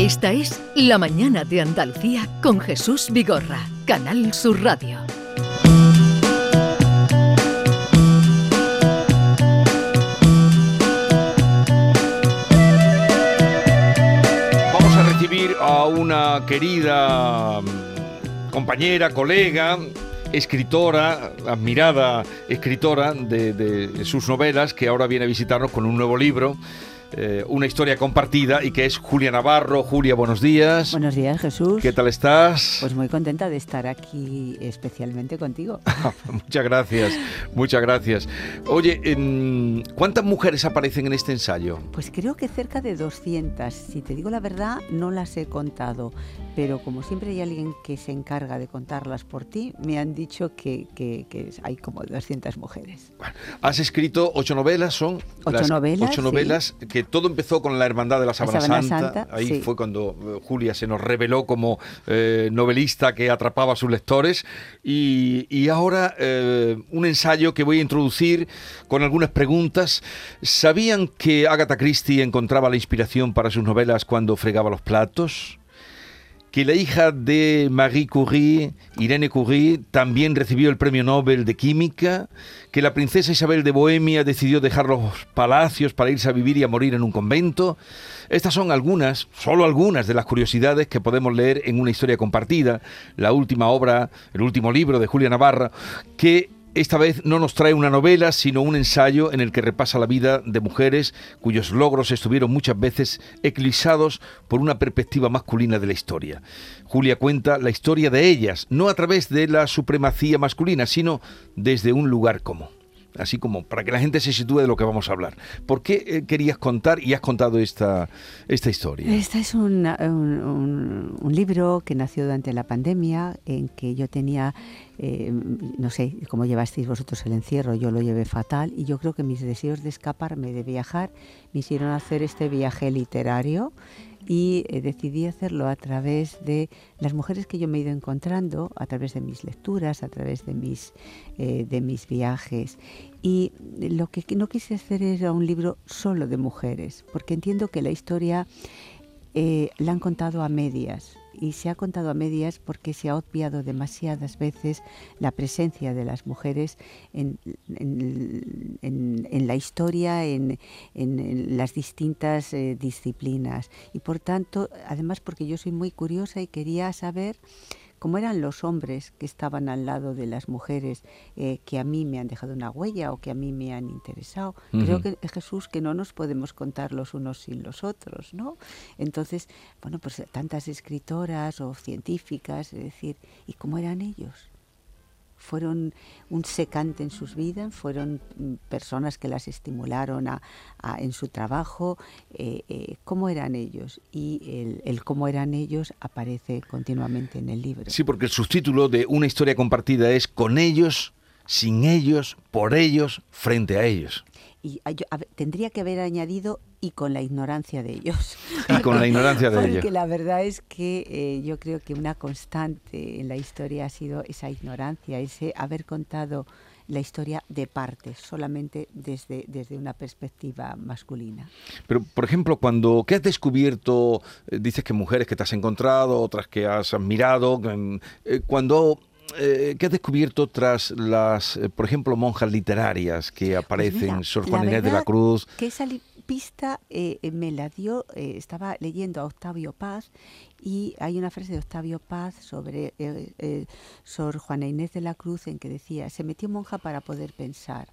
Esta es La Mañana de Andalucía con Jesús Vigorra, Canal Sur Radio. Vamos a recibir a una querida compañera, colega, escritora, admirada escritora de, de sus novelas, que ahora viene a visitarnos con un nuevo libro. Eh, una historia compartida y que es Julia Navarro. Julia, buenos días. Buenos días, Jesús. ¿Qué tal estás? Pues muy contenta de estar aquí especialmente contigo. muchas gracias, muchas gracias. Oye, em, ¿cuántas mujeres aparecen en este ensayo? Pues creo que cerca de 200. Si te digo la verdad, no las he contado, pero como siempre hay alguien que se encarga de contarlas por ti, me han dicho que, que- que hay como 200 mujeres. Bueno, has escrito ocho novelas, son Ocho las novelas, ocho sí. novelas que todo empezó con la Hermandad de la Sábana, Sábana Santa. Santa, Ahí sí. fue cuando eh, Julia se nos reveló como eh, novelista que atrapaba a sus lectores. Y, y ahora eh, un ensayo que voy a introducir con algunas preguntas. ¿Sabían que Agatha Christie encontraba la inspiración para sus novelas cuando fregaba los platos? Que la hija de Marie Curie, Irene Curie, también recibió el Premio Nobel de Química, que la princesa Isabel de Bohemia decidió dejar los palacios para irse a vivir y a morir en un convento. Estas son algunas, solo algunas de las curiosidades que podemos leer en una historia compartida, la última obra, el último libro de Julia Navarra, que esta vez no nos trae una novela, sino un ensayo en el que repasa la vida de mujeres cuyos logros estuvieron muchas veces eclipsados por una perspectiva masculina de la historia. Julia cuenta la historia de ellas, no a través de la supremacía masculina, sino desde un lugar común. Así como para que la gente se sitúe de lo que vamos a hablar. ¿Por qué eh, querías contar y has contado esta, esta historia? Este es un, un- un- libro que nació durante la pandemia, en que yo tenía, eh, no sé cómo llevasteis vosotros el encierro, yo lo llevé fatal y yo creo que mis deseos de escaparme, de viajar, me hicieron hacer este viaje literario y eh, decidí hacerlo a través de las mujeres que yo me he ido encontrando, a través de mis lecturas, a través de mis, eh, de mis viajes. Y lo que no quise hacer era un libro solo de mujeres, porque entiendo que la historia eh, la han contado a medias y se ha contado a medias porque se ha obviado demasiadas veces la presencia de las mujeres en, en- la historia, en las distintas eh, disciplinas. Y por tanto, además porque yo soy muy curiosa y quería saber cómo eran los hombres que estaban al lado de las mujeres eh, que a mí me han dejado una huella o que a mí me han interesado. Creo que Jesús que no nos podemos contar los unos sin los otros, ¿no? Entonces, bueno, pues tantas escritoras o científicas, es decir, ¿y cómo eran ellos? Fueron un secante en sus vidas, fueron mm, personas que las estimularon a- en su trabajo, eh, eh, cómo eran ellos. Y el cómo eran ellos aparece continuamente en el libro. Sí, porque el subtítulo de una historia compartida es con ellos, sin ellos, por ellos, frente a ellos. Y yo- a tendría que haber añadido y con la ignorancia de ellos. Y con la ignorancia de Porque ellos. la verdad es que eh, yo creo que una constante en la historia ha sido esa ignorancia, ese haber contado la historia de partes, solamente desde, desde una perspectiva masculina. Pero, por ejemplo, cuando ¿qué has descubierto? Eh, dices que mujeres que te has encontrado, otras que has admirado. eh, cuando eh, ¿Qué has descubierto tras las, eh, por ejemplo, monjas literarias que Pues aparecen, mira, Sor Juana Inés de la Cruz? Que esa pista eh, eh, me la dio, eh, estaba leyendo a Octavio Paz y hay una frase de Octavio Paz sobre eh, eh, Sor Juana Inés de la Cruz en que decía, se metió monja para poder pensar.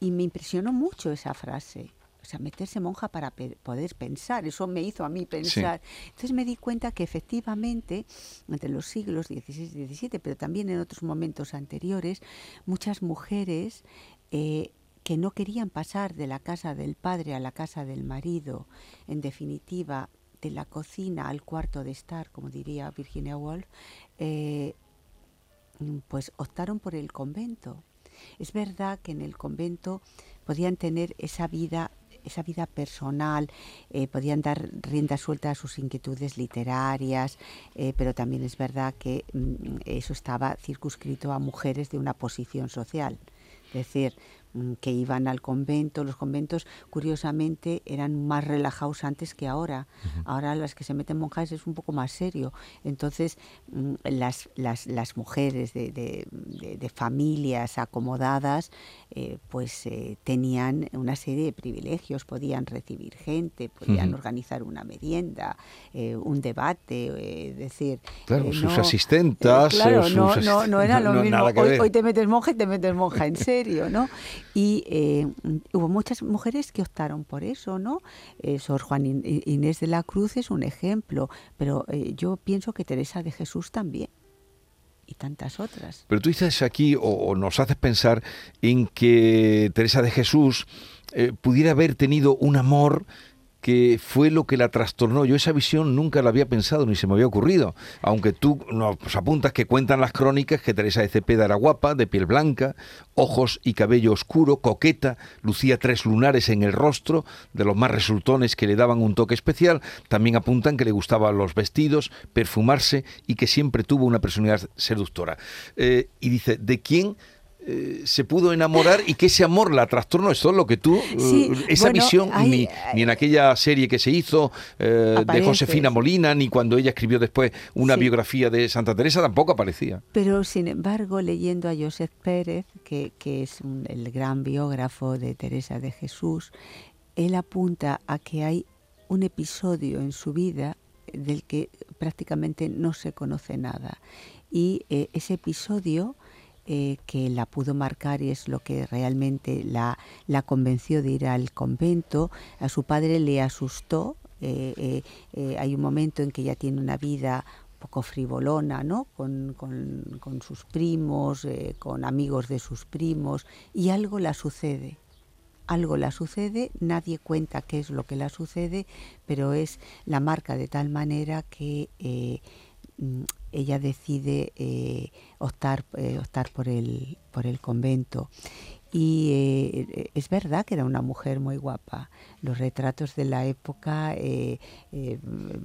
Y me impresionó mucho esa frase. O sea, meterse monja para pe- poder pensar, eso me hizo a mí pensar. Entonces me di cuenta que efectivamente, entre los siglos XVI y XVII, pero también en otros momentos anteriores, muchas mujeres eh, que no querían pasar de la casa del padre a la casa del marido, en definitiva, de la cocina al cuarto de estar, como diría Virginia Woolf, eh, pues optaron por el convento. Es verdad que en el convento podían tener esa vida esa vida personal, eh, podían dar rienda suelta a sus inquietudes literarias, eh, pero también es verdad que mm, eso estaba circunscrito a mujeres de una posición social. Es decir, que iban al convento. Los conventos, curiosamente, eran más relajados antes que ahora. Ahora las que se meten monjas es un poco más serio. Entonces, mm, las, las, las mujeres de, de, de, familias acomodadas, eh, pues eh, tenían una serie de privilegios. Podían recibir gente, podían organizar una merienda, eh, un debate, decir... Claro, sus asistentas... claro, no, no, no, era lo mismo. Hoy, hoy, te metes monja y te metes monja, en serio, ¿no? Y hubo muchas mujeres que optaron por eso, ¿no? Sor Juan Inés de la Cruz es un ejemplo, pero yo pienso que Teresa de Jesús también y tantas otras. Pero tú dices aquí, o, nos haces pensar en que Teresa de Jesús eh, pudiera haber tenido un amor que fue lo que la trastornó. Yo esa visión nunca la había pensado ni se me había ocurrido. Aunque tú nos apuntas que cuentan las crónicas que Teresa de Cepeda era guapa, de piel blanca, ojos y cabello oscuro, coqueta, lucía tres lunares en el rostro, de los más resultones que le daban un toque especial. También apuntan que le gustaban los vestidos, perfumarse y que siempre tuvo una personalidad seductora. Eh, y dice, ¿de quién? Eh, se pudo enamorar y que ese amor la trastornó. Esto es lo que tú, eh, esa visión, ni, en aquella serie que se hizo eh, de Josefina Molina, ni cuando ella escribió después una biografía de Santa Teresa, tampoco aparecía. Pero sin embargo, leyendo a Joseph Pérez, que, es el gran biógrafo de Teresa de Jesús, él apunta a que hay un episodio en su vida del que prácticamente no se conoce nada. Y ese episodio eh, que la pudo marcar y es lo que realmente la, la convenció de ir al convento. A su padre le asustó. Eh, eh, hay un momento en que ella tiene una vida poco frivolona, ¿no? Con, con, sus primos, con amigos de sus primos, y algo la sucede. Algo la sucede, nadie cuenta qué es lo que la sucede, pero es la marca de tal manera que mm, ella decide eh, optar, eh, optar por, el, por el convento. Y eh, es verdad que era una mujer muy guapa. Los retratos de la época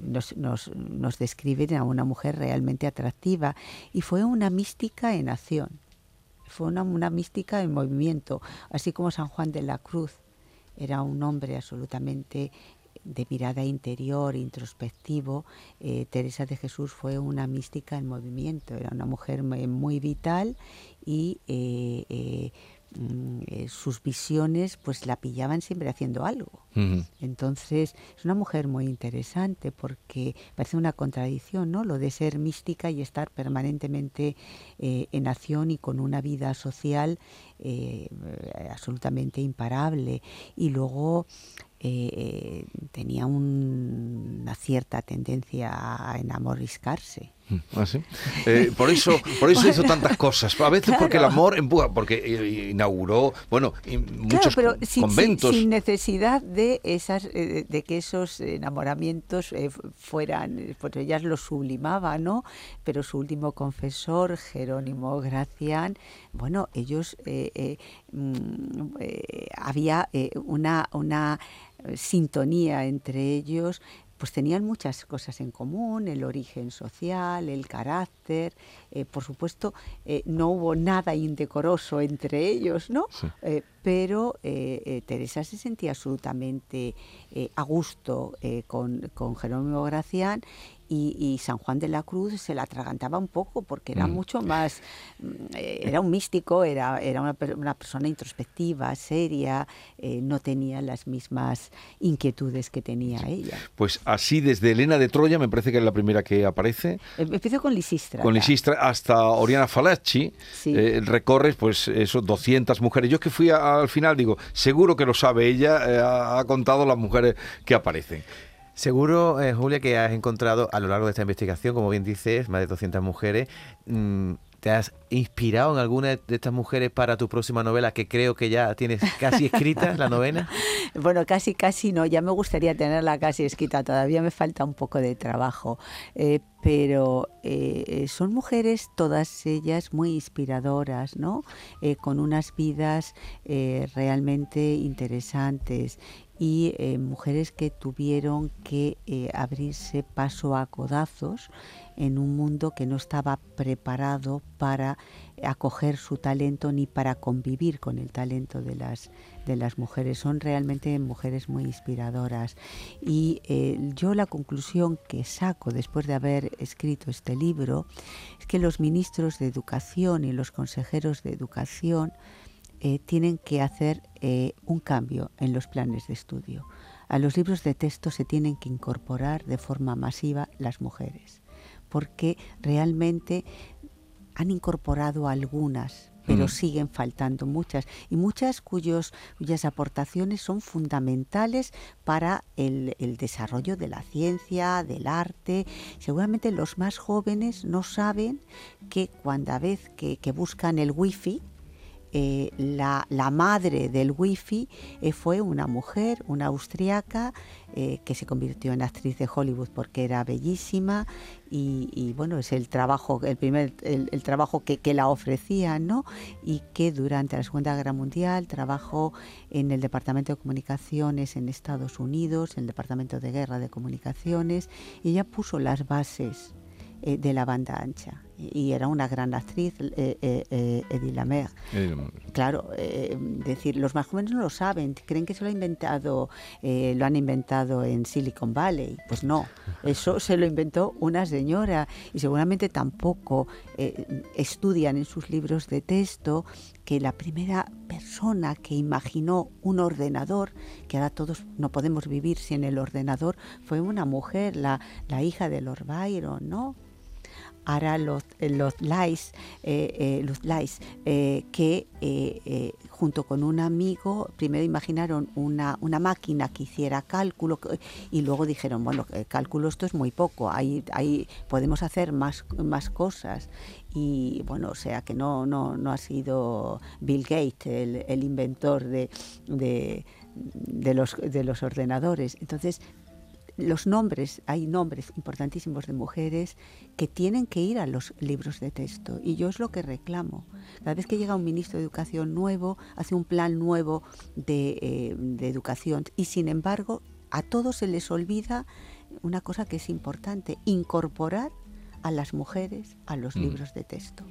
nos, nos, describen a una mujer realmente atractiva y fue una mística en acción, fue una, una mística en movimiento, así como San Juan de la Cruz era un hombre absolutamente de mirada interior, introspectivo, eh, Teresa de Jesús fue una mística en movimiento, era una mujer muy, vital y eh, eh, mm, sus visiones pues la pillaban siempre haciendo algo. Entonces es una mujer muy interesante porque parece una contradicción, ¿no? Lo de ser mística y estar permanentemente en acción y con una vida social absolutamente imparable. Y luego eh, tenía una cierta tendencia a enamoriscarse. ¿Ah, eh, por eso, por eso hizo tantas cosas. A veces porque el amor empuja, porque eh, inauguró, bueno, muchos conventos. Sin, necesidad de esas, de que esos enamoramientos fueran, pues ellas lo sublimaba, ¿no? Pero su último confesor, Jerónimo Gracián, bueno, ellos mm, había una, una sintonía entre ellos, pues tenían muchas cosas en común, el origen social, el carácter, eh, por supuesto eh, no hubo nada indecoroso entre ellos, ¿no? Eh, pero Teresa se sentía absolutamente a gusto con, con Jerónimo Gracián y, San Juan de la Cruz se la atragantaba un poco porque era mm. mucho más, mm, eh, era un místico, era, era una, una persona introspectiva, seria, eh, no tenía las mismas inquietudes que tenía ella. Pues así desde Elena de Troya, me parece que es la primera que aparece. Em, empiezo con Lisistra. Con Lisistra hasta Oriana Falacci, eh, recorres pues esos 200 mujeres. Yo que fui al final digo, seguro que lo sabe ella, ha contado las mujeres que aparecen. Seguro, eh, Julia, que has encontrado a lo largo de esta investigación, como bien dices, más de 200 mujeres. Mm, ¿Te has inspirado en alguna de estas mujeres para tu próxima novela, que creo que ya tienes casi escrita, la novena? Bueno, casi, casi no. Ya me gustaría tenerla casi escrita. Todavía me falta un poco de trabajo. Eh, pero eh, son mujeres, todas ellas, muy inspiradoras, ¿no? con unas vidas realmente interesantes y eh, mujeres que tuvieron que eh, abrirse paso a codazos en un mundo que no estaba preparado para acoger su talento ni para convivir con el talento de las, de las mujeres. Son realmente mujeres muy inspiradoras. Y eh, yo la conclusión que saco después de haber escrito este libro es que los ministros de educación y los consejeros de educación eh, tienen que hacer eh, un cambio en los planes de estudio. A los libros de texto se tienen que incorporar de forma masiva las mujeres, porque realmente han incorporado algunas, pero mm. siguen faltando muchas, y muchas cuyos, cuyas aportaciones son fundamentales para el, desarrollo de la ciencia, del arte. Seguramente los más jóvenes no saben que cuando vez que, que buscan el wifi, eh, la, madre del wifi eh, fue una mujer, una austriaca, eh, que se convirtió en actriz de Hollywood porque era bellísima y, bueno, es el trabajo, el primer, el, trabajo que, que, la ofrecía, ¿no? Y que durante la Segunda Guerra Mundial trabajó en el Departamento de Comunicaciones en Estados Unidos, en el Departamento de Guerra de Comunicaciones, y ella puso las bases de la banda ancha y era una gran actriz, eh, eh, eh Edith Lamer. Claro, eh, decir, los más jóvenes no lo saben, creen que se lo ha inventado, lo han inventado en Silicon Valley. Pues no, eso se lo inventó una señora y seguramente tampoco estudian en sus libros de texto que la primera persona que imaginó un ordenador, que ahora todos no podemos vivir sin el ordenador, fue una mujer, la, la hija de Lord Byron, ¿no? Hará los, eh, los eh, eh, que junto con un amigo primero imaginaron una, una máquina que hiciera cálculo y luego dijeron, bueno, cálculo esto es muy poco, ahí, ahí podemos hacer más, más cosas. Y bueno, o sea que no, no, no ha sido Bill Gates el, el inventor de, de, de, los, de los ordenadores. Entonces, los nombres, hay nombres importantísimos de mujeres que tienen que ir a los libros de texto y yo es lo que reclamo. Cada vez que llega un ministro de Educación nuevo, hace un plan nuevo de, eh, de educación y sin embargo a todos se les olvida una cosa que es importante, incorporar a las mujeres a los mm. libros de texto.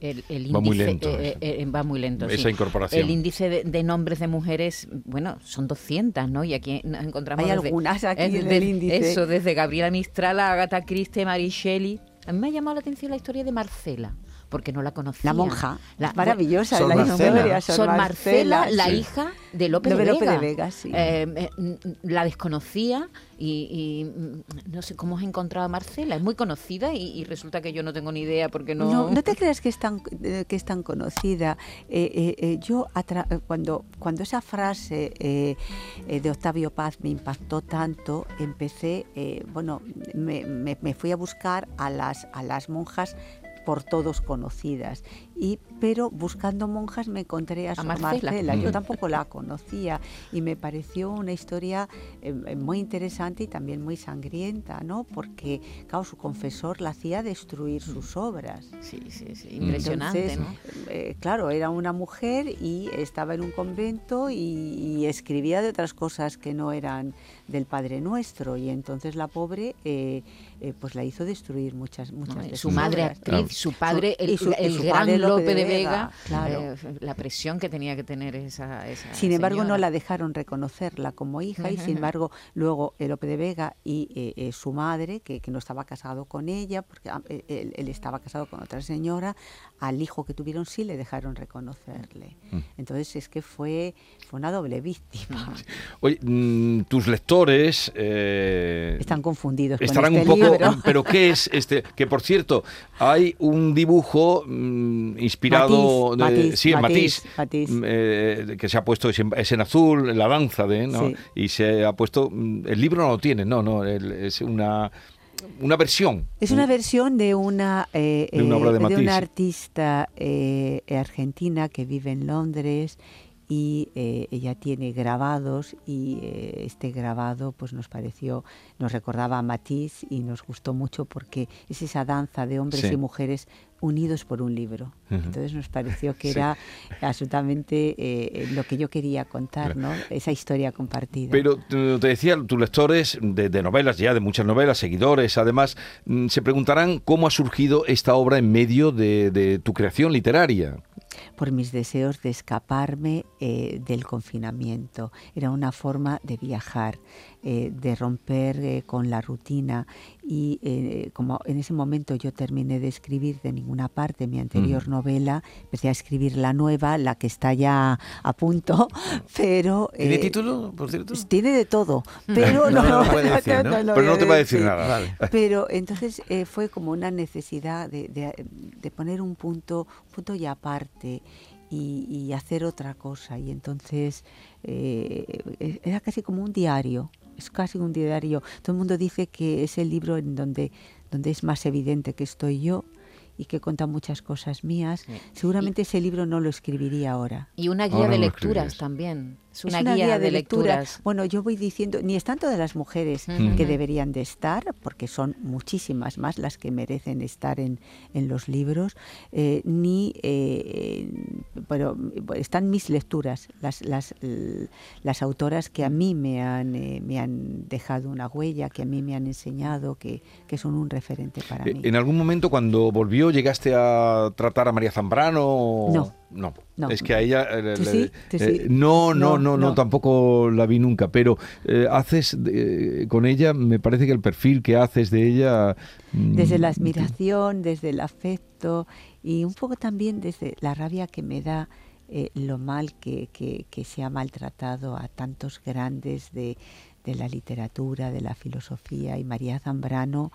el, índice, va muy lento. Eh, eh, va muy lento. Esa incorporación. El índice de, nombres de mujeres, bueno, son 200, ¿no? Y aquí nos encontramos. Hay algunas aquí en el índice. Eso, desde Gabriela Mistral a Agatha Christie, Mary Shelley. A mí me ha llamado la atención la historia de Marcela porque no la conocía. La monja, la, maravillosa, Son la Marcela. Marcela, la hija de López de, Vega. sí. Eh, la desconocía y, no sé cómo has encontrado a Marcela. Es muy conocida y, resulta que yo no tengo ni idea porque no... No, no te creas que es tan, eh, que es tan conocida. Eh, yo cuando, cuando esa frase de Octavio Paz me impactó tanto, empecé, bueno, me, me, fui a buscar a las, a las monjas por todos conocidas. Y, pero buscando monjas me encontré a, su Marcela. Yo tampoco la conocía y me pareció una historia eh, eh, muy interesante y también muy sangrienta, ¿no? Porque, claro, su confesor la hacía destruir sus obras. Sí, sí, sí. Impresionante, ¿no? Eh, claro, era una mujer y estaba en un convento y, escribía de otras cosas que no eran del Padre Nuestro y entonces la pobre pues la hizo destruir muchas muchas de su madre actriz su padre, el, gran Lope de Vega, claro. Eh, la presión que tenía que tener esa. sin embargo, no la dejaron reconocerla como hija, y sin embargo, luego el Lope de Vega y eh, eh, su madre, que, no estaba casado con ella, porque ah, él, estaba casado con otra señora, al hijo que tuvieron sí le dejaron reconocerle. Mm. Entonces es que fue, fue una doble víctima. Oye, mm, tus lectores. Están confundidos. Estarán con un este poco. Pero ¿qué es este? Que por cierto, hay un dibujo mm, inspirado de, sí, Matisse, mm, eh, que se ha puesto es en, azul, la danza de, ¿no? Y se ha puesto el libro no lo tiene, no, no, es una una versión. Es una versión de una, eh, de, una, eh, de una artista argentina que vive en Londres y eh, ella tiene grabados y eh, este grabado pues nos pareció, nos recordaba a Matisse y nos gustó mucho porque es esa danza de hombres Sí. y mujeres unidos por un libro. Entonces nos pareció que Sí. era absolutamente eh, lo que yo quería contar, ¿no? Esa historia compartida. Pero te decía, tus lectores de, de novelas, ya de muchas novelas, seguidores, además, mm, se preguntarán cómo ha surgido esta obra en medio de, de tu creación literaria. por mis deseos de escaparme eh, del confinamiento. Era una forma de viajar, eh, de romper eh, con la rutina y eh, como en ese momento yo terminé de escribir de ninguna parte mi anterior novela, empecé a escribir la nueva, la que está ya a punto, pero... ¿Tiene eh, título, por cierto? Tiene de todo, pero No, no, no lo puede decir, ¿no? lo Pero no te va a decir nada. Vale. pero entonces eh, fue como una necesidad de, de- de poner un punto, un punto y aparte y, y hacer otra cosa. Y entonces eh, eh, era casi como un diario, es casi un diario. Todo el mundo dice que es el libro en donde, donde es más evidente que estoy yo y que cuenta muchas cosas mías. Seguramente ese libro no lo escribiría ahora. Y una guía Ahora de lecturas también. Es Es una, guía, de, lectura. lecturas. Bueno, yo voy diciendo, ni están todas las mujeres Ujú. que deberían de estar, porque son muchísimas más las que merecen estar en, en los libros, eh, ni, eh, pero están mis lecturas, las, las, las autoras que a mí me han, eh, me han dejado una huella, que a mí me han enseñado, que, que son un referente para Eh, mí. ¿En algún momento cuando volvió llegaste a tratar a María Zambrano? o- No. No. No. Es que a ella... eh, ¿Tú le- sí? ¿Tú eh, sí? no, no, no, No, no, no. tampoco la vi nunca, pero eh, haces eh, con ella, me parece que el perfil que haces de ella... mm, Desde la admiración, desde el afecto y un poco también desde la rabia que me da eh, lo mal que, que- que se ha maltratado a tantos grandes de, de la literatura, de la filosofía y María Zambrano.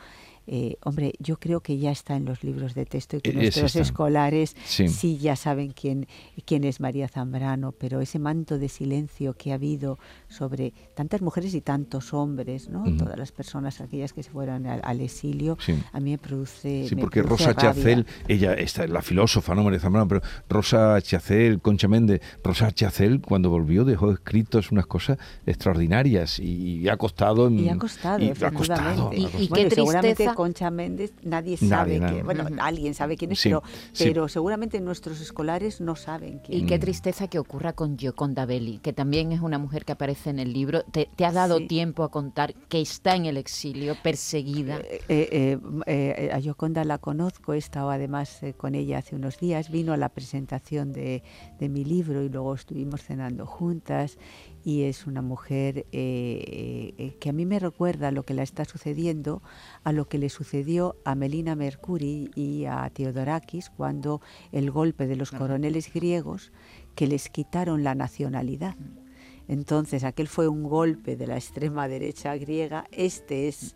Eh, hombre, yo creo que ya está en los libros de texto y que nuestros escolares Sí. sí. ya saben quién, quién es María Zambrano, pero ese manto de silencio que ha habido sobre tantas mujeres y tantos hombres, ¿no? Todas las personas, aquellas que se fueron al, al exilio, Sí. a mí me produce. Sí, me porque produce Rosa rabia. Chacel, ella esta es la filósofa, no María Zambrano, pero Rosa Chacel, Concha Méndez, Rosa Chacel cuando volvió dejó escritos unas cosas extraordinarias y, y ha costado... en- Y ha costado, y ha costado. Y- qué tristeza. Concha Méndez nadie Nadie, sabe nadie. que, bueno, Ujú. alguien sabe quién es, Sí, pero, sí. pero seguramente nuestros escolares no saben quién. Y Mm. qué tristeza que ocurra con Gioconda Belli, que también es una mujer que aparece en el libro. ¿Te, te ha dado Sí. tiempo a contar que está en el exilio, perseguida? Eh, eh, eh, a Yoconda la conozco, he estado además eh, con ella hace unos días, vino a la presentación de, de mi libro y luego estuvimos cenando juntas y es una mujer eh, eh, que a mí me recuerda lo que le está sucediendo a lo que le sucedió a Melina Mercuri y a Theodorakis cuando el golpe de los coroneles griegos que les quitaron la nacionalidad. Entonces, aquel fue un golpe de la extrema derecha griega, este es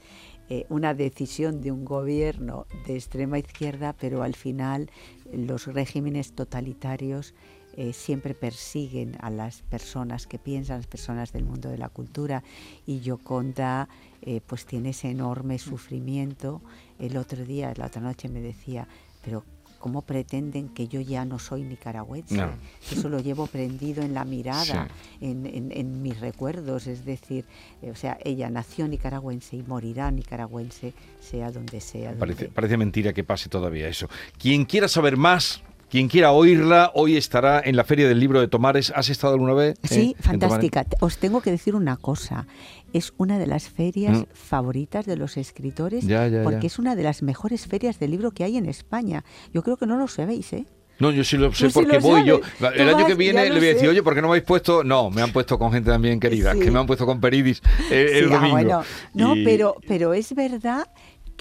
eh, una decisión de un gobierno de extrema izquierda, pero al final los regímenes totalitarios eh, siempre persiguen a las personas que piensan, las personas del mundo de la cultura, y Yoconda eh, pues tiene ese enorme sufrimiento. El otro día, la otra noche me decía, pero ¿cómo pretenden que yo ya no soy nicaragüense? No. Eso lo llevo prendido en la mirada, Sí. en, en- en mis recuerdos, es decir, eh, o sea, ella nació nicaragüense y morirá nicaragüense, sea donde sea. Parece mentira que pase todavía eso. Quien quiera saber más, quien quiera oírla, hoy estará en la Feria del Libro de Tomares. ¿Has estado alguna vez? eh, Sí, Tomares? fantástica. Os tengo que decir una cosa. Es una de las ferias Mm. favoritas de los escritores Ya, ya, porque ya. es una de las mejores ferias de libro que hay en España. Yo creo que no lo sabéis, ¿eh? No, yo sí lo sé porque lo voy yo. El año que viene le voy a decir, oye, ¿por qué no me habéis puesto? No, me han puesto con gente también querida, Sí. que me han puesto con Peridis eh, el ah, domingo. bueno. No, Y- pero, pero es verdad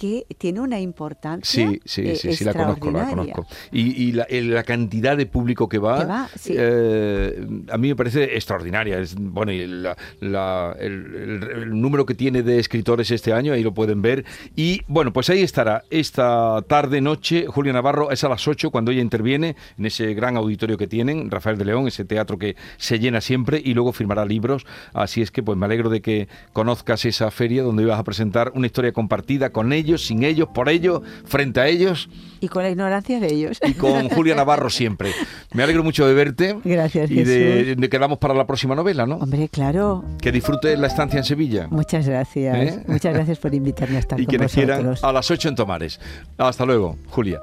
que tiene una importancia Sí, sí, eh, sí, sí, la conozco, la conozco. Y, y la, el- la cantidad de público que va, Que va, sí. eh, a mí me parece extraordinaria. Es, bueno, y la- la- el, el- el número que tiene de escritores este año, ahí lo pueden ver. Y bueno, pues ahí estará esta tarde, noche, Julia Navarro, es a las 8 cuando ella interviene en ese gran auditorio que tienen, Rafael de León, ese teatro que se llena siempre y luego firmará libros. Así es que pues me alegro de que conozcas esa feria donde ibas a presentar una historia compartida con ella ellos, sin ellos, por ellos, frente a ellos Y con la ignorancia de ellos. y con Julia Navarro siempre. Me alegro mucho de verte. Gracias, Y de, Jesús. de que vamos para la próxima novela, ¿no? Hombre, claro. Que disfrutes la estancia en Sevilla. Muchas gracias. ¿Eh? Muchas gracias por invitarme a estar Y con quienes quieran, a las 8 en Tomares. Hasta luego, Julia.